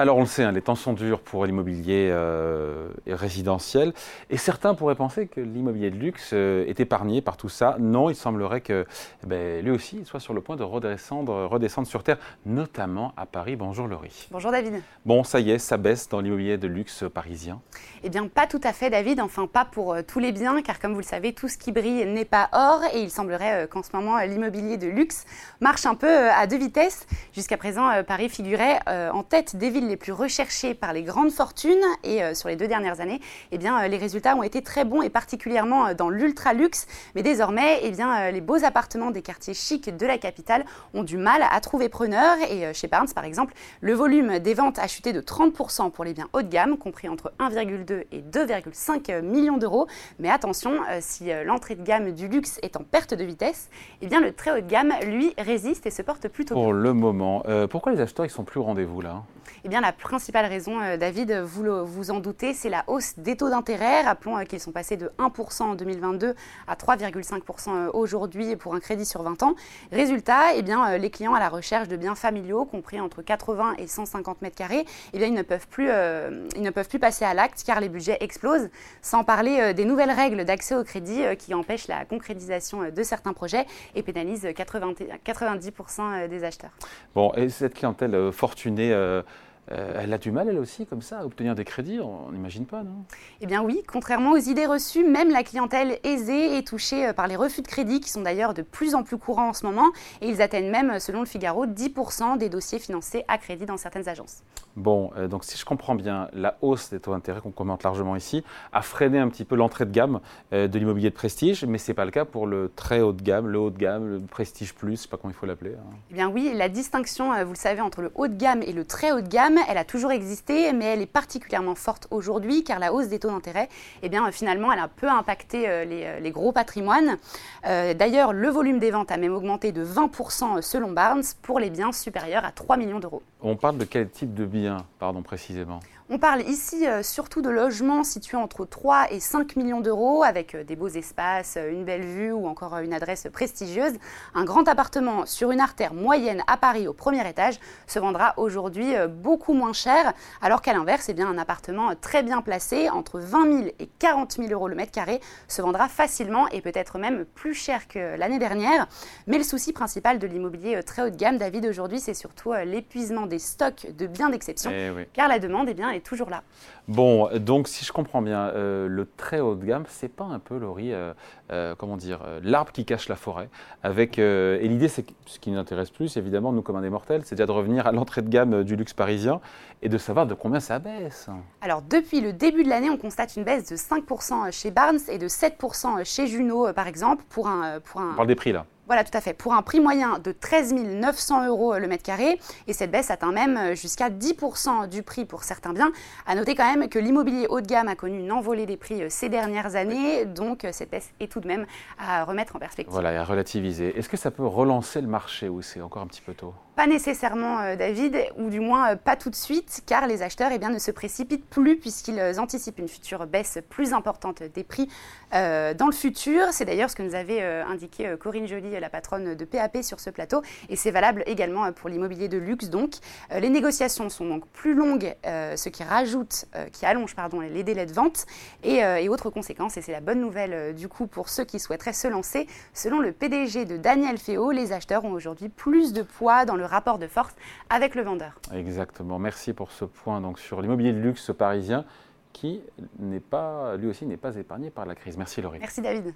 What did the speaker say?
Alors on le sait, hein, les temps sont durs pour l'immobilier euh, résidentiel et certains pourraient penser que l'immobilier de luxe euh, est épargné par tout ça. Non, il semblerait que eh ben, lui aussi soit sur le point de redescendre, redescendre sur Terre, notamment à Paris. Bonjour Laurie. Bonjour David. Bon, ça y est, ça baisse dans l'immobilier de luxe parisien Eh bien pas tout à fait David, enfin pas pour euh, tous les biens car comme vous le savez, tout ce qui brille n'est pas or et il semblerait qu'en ce moment l'immobilier de luxe marche un peu à deux vitesses. Jusqu'à présent, Paris figurait en tête des villes les plus recherchés par les grandes fortunes et euh, sur les deux dernières années, eh bien, euh, les résultats ont été très bons et particulièrement euh, dans l'ultra luxe. Mais désormais, eh bien, les beaux appartements des quartiers chics de la capitale ont du mal à trouver preneur. Et chez Barnes, par exemple, le volume des ventes a chuté de 30% pour les biens haut de gamme, compris entre 1,2 et 2,5 millions d'euros. Mais attention, si l'entrée de gamme du luxe est en perte de vitesse, eh bien, le très haut de gamme, lui, résiste et se porte plutôt bien. Pour le moment, pourquoi les acheteurs ils sont plus au rendez-vous là? Eh bien, la principale raison, euh, David, vous vous en doutez, c'est la hausse des taux d'intérêt. Rappelons euh, qu'ils sont passés de 1% en 2022 à 3,5% euh, aujourd'hui pour un crédit sur 20 ans. Résultat, eh bien, les clients à la recherche de biens familiaux, compris entre 80 et 150 mètres carrés, eh bien, ils, ne peuvent plus, ils ne peuvent plus passer à l'acte car les budgets explosent, sans parler des nouvelles règles d'accès au crédit qui empêchent la concrétisation de certains projets et pénalisent 90% des acheteurs. Bon, et cette clientèle fortunée, euh, elle a du mal, elle aussi, comme ça, à obtenir des crédits On n'imagine pas, non? Eh bien oui, contrairement aux idées reçues, même la clientèle aisée est touchée euh, par les refus de crédit, qui sont d'ailleurs de plus en plus courants en ce moment, et ils atteignent même, selon le Figaro, 10% des dossiers financés à crédit dans certaines agences. Bon, euh, donc si je comprends bien, la hausse des taux d'intérêt qu'on commente largement ici a freiné un petit peu l'entrée de gamme de l'immobilier de prestige, mais ce n'est pas le cas pour le très haut de gamme, le haut de gamme, le prestige plus, je ne sais pas comment il faut l'appeler. Hein. Eh bien oui, la distinction, vous le savez, entre le haut de gamme et le très haut de gamme, elle a toujours existé, mais elle est particulièrement forte aujourd'hui car la hausse des taux d'intérêt, eh bien, finalement, elle a peu impacté euh, euh, les, gros patrimoines. Euh, d'ailleurs, le volume des ventes a même augmenté de 20% selon Barnes pour les biens supérieurs à 3 millions d'euros. On parle de quel type de biens, pardon, précisément? On parle ici euh, surtout de logements situés entre 3 et 5 millions d'euros avec euh, des beaux espaces, euh, une belle vue ou encore une adresse prestigieuse. Un grand appartement sur une artère moyenne à Paris au premier étage se vendra aujourd'hui beaucoup moins cher alors qu'à l'inverse, eh bien, un appartement très bien placé entre 20 000 et 40 000 euros le mètre carré se vendra facilement et peut-être même plus cher que l'année dernière. Mais le souci principal de l'immobilier très haut de gamme, David, aujourd'hui, c'est surtout l'épuisement des stocks de biens d'exception eh car la demande eh bien, est toujours là. Bon, donc si je comprends bien, euh, le très haut de gamme, c'est pas un peu, Laurie, euh, euh, comment dire, l'arbre qui cache la forêt. Avec, et l'idée, c'est ce qui nous intéresse plus, évidemment, nous comme des mortels, c'est déjà de revenir à l'entrée de gamme du luxe parisien et de savoir de combien ça baisse. Alors, depuis le début de l'année, on constate une baisse de 5% chez Barnes et de 7% chez Juno, par exemple, pour un, pour un... On parle des prix là. Voilà, tout à fait. Pour un prix moyen de 13 900 euros le mètre carré. Et cette baisse atteint même jusqu'à 10% du prix pour certains biens. À noter quand même que l'immobilier haut de gamme a connu une envolée des prix euh, ces dernières années. Donc euh, cette baisse est tout de même à remettre en perspective. Voilà, et à relativiser. Est-ce que ça peut relancer le marché ou c'est encore un petit peu tôt? Pas nécessairement, euh, David, ou du moins pas tout de suite, car les acheteurs eh bien, ne se précipitent plus puisqu'ils anticipent une future baisse plus importante des prix dans le futur. C'est d'ailleurs ce que nous avait indiqué Corinne Joly, la patronne de PAP sur ce plateau, et c'est valable également pour l'immobilier de luxe. Donc, euh, les négociations sont donc plus longues, euh, ce qui rajoute, euh, qui allonge pardon, les délais de vente et, et autres conséquences. Et c'est la bonne nouvelle du coup pour ceux qui souhaiteraient se lancer. Selon le PDG de Daniel Féo, les acheteurs ont aujourd'hui plus de poids dans le rapport de force avec le vendeur. Exactement. Merci pour ce point donc sur l'immobilier de luxe parisien qui n'est pas, lui aussi n'est pas épargné par la crise. Merci Laurie. Merci David.